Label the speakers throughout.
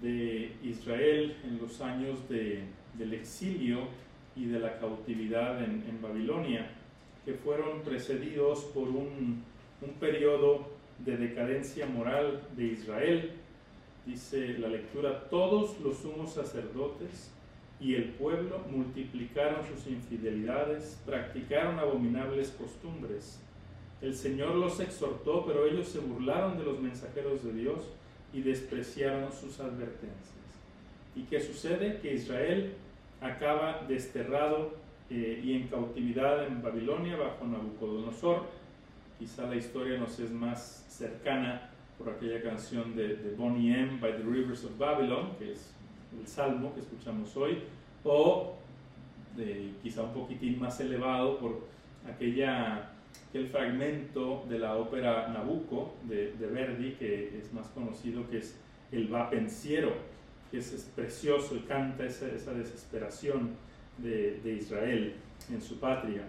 Speaker 1: de Israel en los años de, del exilio y de la cautividad en, Babilonia, que fueron precedidos por un, un periodo de decadencia moral de Israel. Dice la lectura, todos los sumos sacerdotes y el pueblo multiplicaron sus infidelidades, practicaron abominables costumbres. El Señor los exhortó, pero ellos se burlaron de los mensajeros de Dios y despreciaron sus advertencias. ¿Y qué sucede? Que Israel acaba desterrado eh, y en cautividad en Babilonia bajo Nabucodonosor. Quizá la historia nos es más cercana por aquella canción de, de Bonnie M. by the Rivers of Babylon, que es el salmo que escuchamos hoy, o quizá un poquitín más elevado por aquella, aquel fragmento de la ópera Nabucco de, Verdi, que es más conocido, que es el Va Pensiero, que es, precioso y canta esa, esa desesperación de, de, Israel en su patria.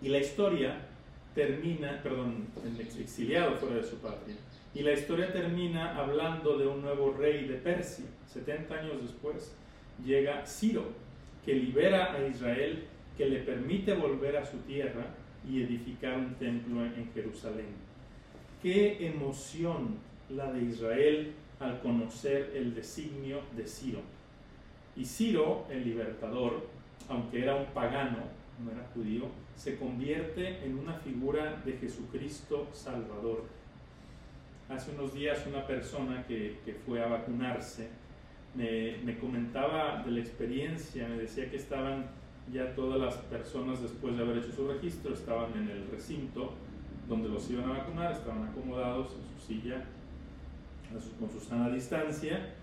Speaker 1: Y la historia termina, perdón, exiliado fuera de su patria. Y la historia termina hablando de un nuevo rey de Persia. 70 años después llega Ciro, que libera a Israel, que le permite volver a su tierra y edificar un templo en Jerusalén. Qué emoción la de Israel al conocer el designio de Ciro. Y Ciro, el libertador, aunque era un pagano, no era judío, se convierte en una figura de Jesucristo Salvador hace unos días una persona que, que fue a vacunarse me, me, comentaba de la experiencia, me decía que estaban ya todas las personas después de haber hecho su registro, estaban en el recinto donde los iban a vacunar, estaban acomodados en su silla con su sana distancia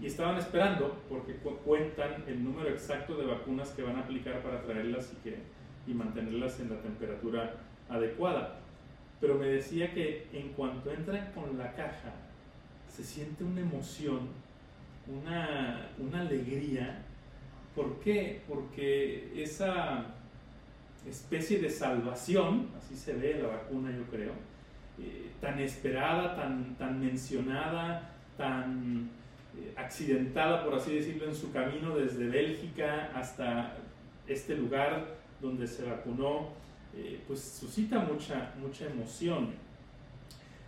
Speaker 1: y estaban esperando porque cuentan el número exacto de vacunas que van a aplicar para traerlas y, que, y mantenerlas en la temperatura adecuada pero me decía que en cuanto entran con la caja, se siente una emoción, una, una alegría. ¿Por qué? Porque esa especie de salvación, así se ve la vacuna yo creo, eh, tan esperada, tan, tan mencionada, tan eh, accidentada, por así decirlo, en su camino desde Bélgica hasta este lugar donde se vacunó, eh, pues suscita mucha, mucha emoción.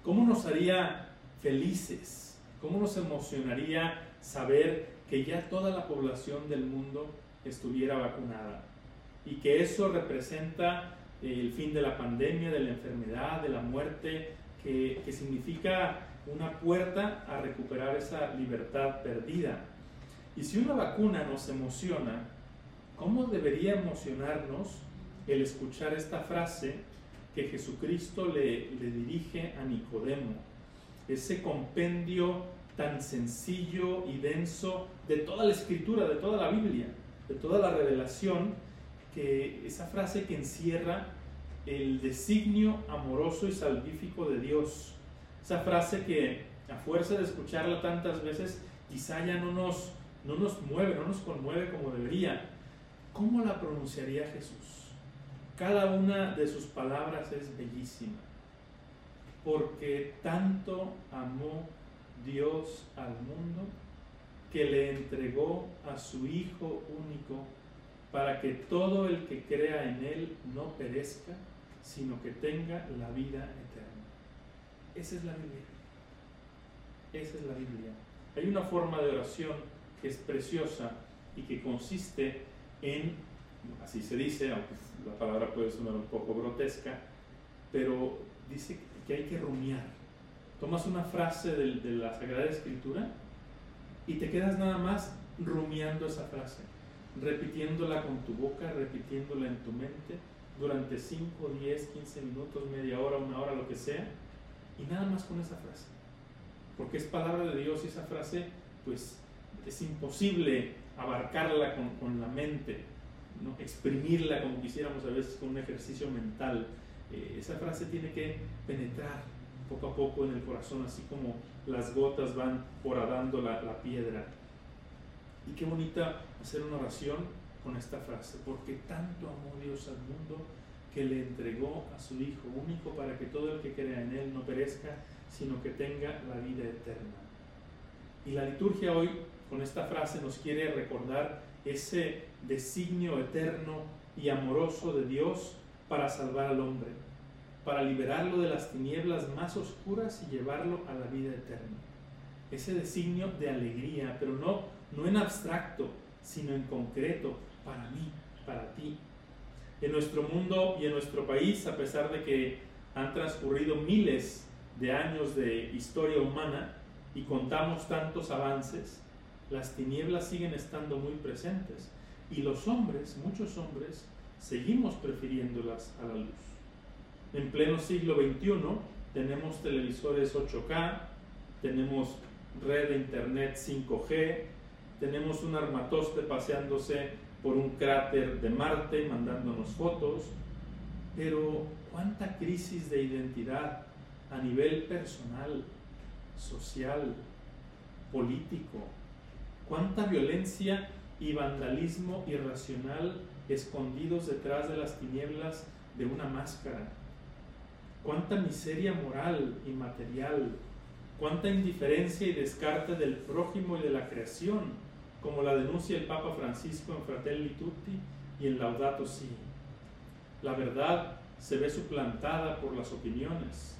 Speaker 1: ¿Cómo nos haría felices? ¿Cómo nos emocionaría saber que ya toda la población del mundo estuviera vacunada? Y que eso representa el fin de la pandemia, de la enfermedad, de la muerte, que, que significa una puerta a recuperar esa libertad perdida. Y si una vacuna nos emociona, ¿cómo debería emocionarnos el escuchar esta frase que Jesucristo le, le dirige a Nicodemo, ese compendio tan sencillo y denso de toda la escritura, de toda la Biblia, de toda la revelación, que esa frase que encierra el designio amoroso y salvífico de Dios, esa frase que a fuerza de escucharla tantas veces quizá ya no nos, no nos mueve, no nos conmueve como debería. ¿Cómo la pronunciaría Jesús? Cada una de sus palabras es bellísima, porque tanto amó Dios al mundo que le entregó a su Hijo único para que todo el que crea en Él no perezca, sino que tenga la vida eterna. Esa es la Biblia. Esa es la Biblia. Hay una forma de oración que es preciosa y que consiste en así se dice, aunque la palabra puede sonar un poco grotesca, pero dice que hay que rumiar. Tomas una frase de, de la Sagrada Escritura y te quedas nada más rumiando esa frase, repitiéndola con tu boca, repitiéndola en tu mente durante 5, 10, 15 minutos, media hora, una hora, lo que sea, y nada más con esa frase. Porque es palabra de Dios y esa frase, pues es imposible abarcarla con, con la mente, ¿no? exprimirla como quisiéramos a veces con un ejercicio mental. Eh, esa frase tiene que penetrar poco a poco en el corazón, así como las gotas van horadando la, piedra. Y qué bonita hacer una oración con esta frase, porque tanto amó Dios al mundo que le entregó a su Hijo único para que todo el que crea en Él no perezca, sino que tenga la vida eterna. Y la liturgia hoy, con esta frase, nos quiere recordar ese designio eterno y amoroso de Dios para salvar al hombre, para liberarlo de las tinieblas más oscuras y llevarlo a la vida eterna. Ese designio de alegría, pero no, no en abstracto, sino en concreto, para mí, para ti. En nuestro mundo y en nuestro país, a pesar de que han transcurrido miles de años de historia humana y contamos tantos avances, las tinieblas siguen estando muy presentes y los hombres, muchos hombres, seguimos prefiriéndolas a la luz. En pleno siglo XXI tenemos televisores 8K, tenemos red de internet 5G, tenemos un armatoste paseándose por un cráter de Marte mandándonos fotos, pero cuánta crisis de identidad a nivel personal, social, político, cuánta violencia y vandalismo irracional escondidos detrás de las tinieblas de una máscara, cuánta miseria moral y material, cuánta indiferencia y descarte del prójimo y de la creación, como la denuncia el Papa Francisco en Fratelli Tutti y en Laudato Si. La verdad se ve suplantada por las opiniones.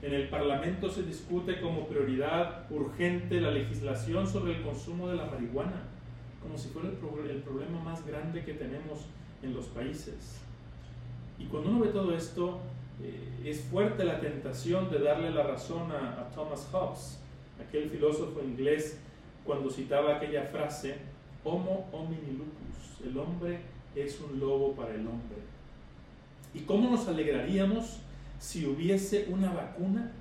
Speaker 1: En el Parlamento se discute como prioridad urgente la legislación sobre el consumo de la marihuana, como si fuera el, problema más grande que tenemos en los países. Y cuando uno ve todo esto, eh, es fuerte la tentación de darle la razón a, a Thomas Hobbes, aquel filósofo inglés, cuando citaba aquella frase, Homo homini lupus, el hombre es un lobo para el hombre. ¿Y cómo nos alegraríamos si hubiese una vacuna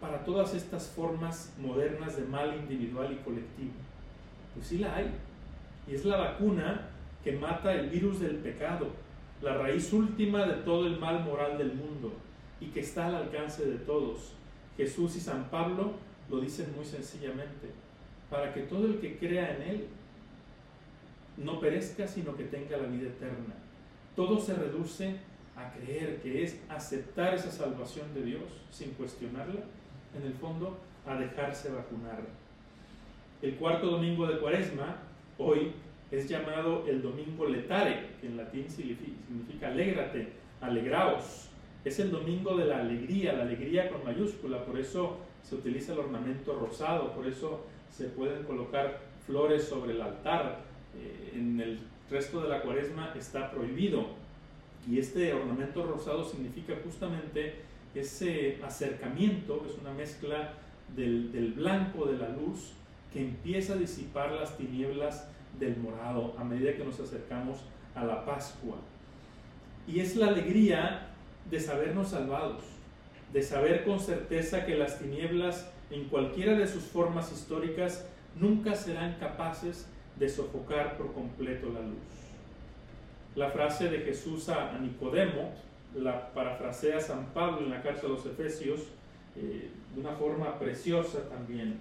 Speaker 1: para todas estas formas modernas de mal individual y colectivo? Pues sí la hay. Y es la vacuna que mata el virus del pecado, la raíz última de todo el mal moral del mundo y que está al alcance de todos. Jesús y San Pablo lo dicen muy sencillamente, para que todo el que crea en Él no perezca, sino que tenga la vida eterna. Todo se reduce a creer que es aceptar esa salvación de Dios sin cuestionarla, en el fondo a dejarse vacunar. El cuarto domingo de Cuaresma, hoy, es llamado el domingo letare, que en latín significa alégrate, alegraos. Es el domingo de la alegría, la alegría con mayúscula, por eso se utiliza el ornamento rosado, por eso se pueden colocar flores sobre el altar. Eh, en el resto de la cuaresma está prohibido. Y este ornamento rosado significa justamente ese acercamiento, es una mezcla del, del blanco de la luz que empieza a disipar las tinieblas del morado a medida que nos acercamos a la Pascua. Y es la alegría de sabernos salvados, de saber con certeza que las tinieblas en cualquiera de sus formas históricas nunca serán capaces de sofocar por completo la luz. La frase de Jesús a Nicodemo la parafrasea San Pablo en la carta de los Efesios eh, de una forma preciosa también.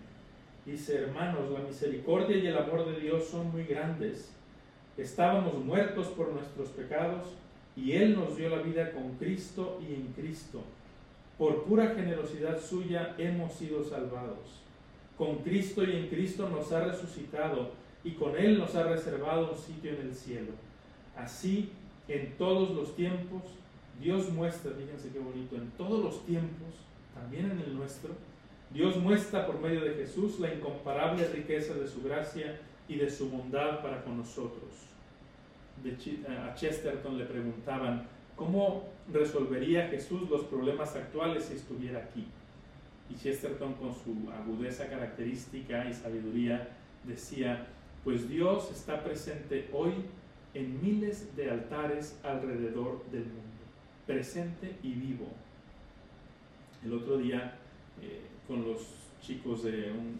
Speaker 1: Dice, hermanos, la misericordia y el amor de Dios son muy grandes. Estábamos muertos por nuestros pecados y Él nos dio la vida con Cristo y en Cristo por pura generosidad suya hemos sido salvados. Con Cristo y en Cristo nos ha resucitado y con Él nos ha reservado un sitio en el cielo. Así, en todos los tiempos, Dios muestra, fíjense qué bonito, en todos los tiempos, también en el nuestro, Dios muestra por medio de Jesús la incomparable riqueza de su gracia y de su bondad para con nosotros. a Chesterton le preguntaban, ¿Cómo resolvería Jesús los problemas actuales si estuviera aquí? Y Chesterton con su agudeza característica y sabiduría decía, pues Dios está presente hoy en miles de altares alrededor del mundo, presente y vivo. El otro día, eh, con los chicos de un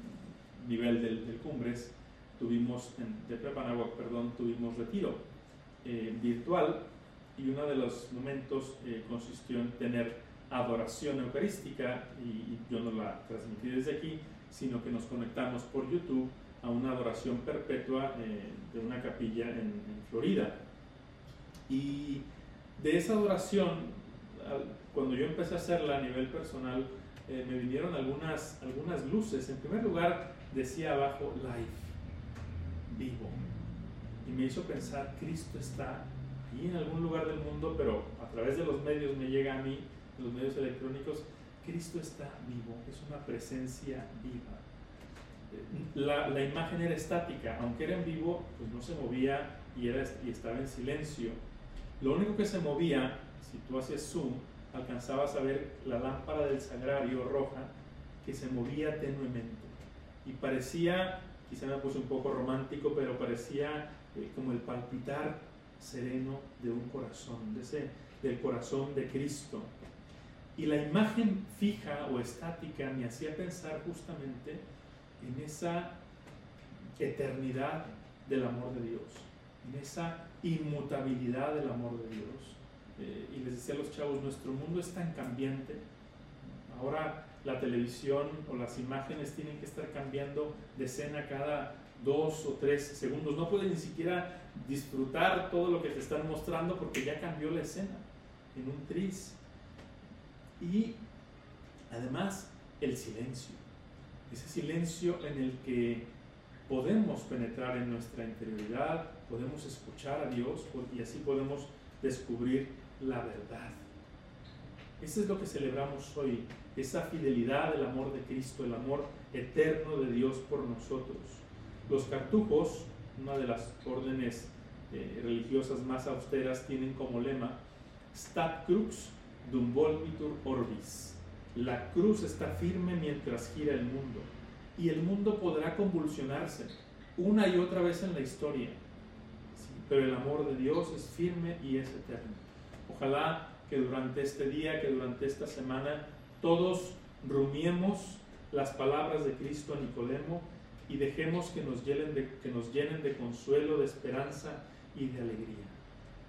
Speaker 1: nivel del, Cumbres, tuvimos, de Prepanahuac, perdón, tuvimos retiro eh, virtual y uno de los momentos eh, consistió en tener adoración eucarística y, yo no la transmití desde aquí, sino que nos conectamos por YouTube a una adoración perpetua de una capilla en, Florida. Y de esa adoración, cuando yo empecé a hacerla a nivel personal, eh, me vinieron algunas, algunas luces. En primer lugar, decía abajo, life, vivo. Y me hizo pensar, Cristo está ahí en algún lugar del mundo, pero a través de los medios me llega a mí, los medios electrónicos, Cristo está vivo, es una presencia viva. La, la, imagen era estática, aunque era en vivo, pues no se movía y, era, y estaba en silencio. Lo único que se movía, si tú hacías zoom, alcanzabas a ver la lámpara del sagrario roja que se movía tenuemente. Y parecía, quizá me puse un poco romántico, pero parecía eh, como el palpitar sereno de un corazón, de ese, del corazón de Cristo. Y la imagen fija o estática me hacía pensar justamente en esa eternidad del amor de Dios, en esa inmutabilidad del amor de Dios. Eh, y les decía a los chavos, nuestro mundo es tan cambiante. Ahora la televisión o las imágenes tienen que estar cambiando de escena cada dos o tres segundos. No puedes ni siquiera disfrutar todo lo que te están mostrando porque ya cambió la escena en un tris. Y además el silencio. Ese silencio en el que podemos penetrar en nuestra interioridad, podemos escuchar a Dios y así podemos descubrir la verdad. Eso es lo que celebramos hoy, esa fidelidad del amor de Cristo, el amor eterno de Dios por nosotros. Los cartujos, una de las órdenes eh, religiosas más austeras, tienen como lema Stat crux dum volvitur orbis. La cruz está firme mientras gira el mundo y el mundo podrá convulsionarse una y otra vez en la historia, pero el amor de Dios es firme y es eterno. Ojalá que durante este día, que durante esta semana, todos rumiemos las palabras de Cristo a Nicodemo y dejemos que nos llenen de, que nos llenen de consuelo, de esperanza y de alegría.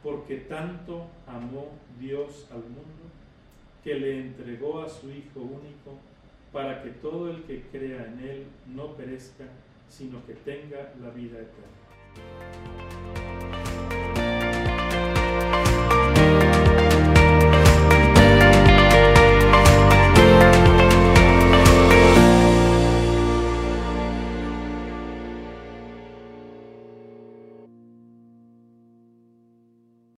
Speaker 1: Porque tanto amó Dios al mundo que le entregó a su Hijo único para que todo el que crea en Él no perezca, sino que tenga la vida eterna.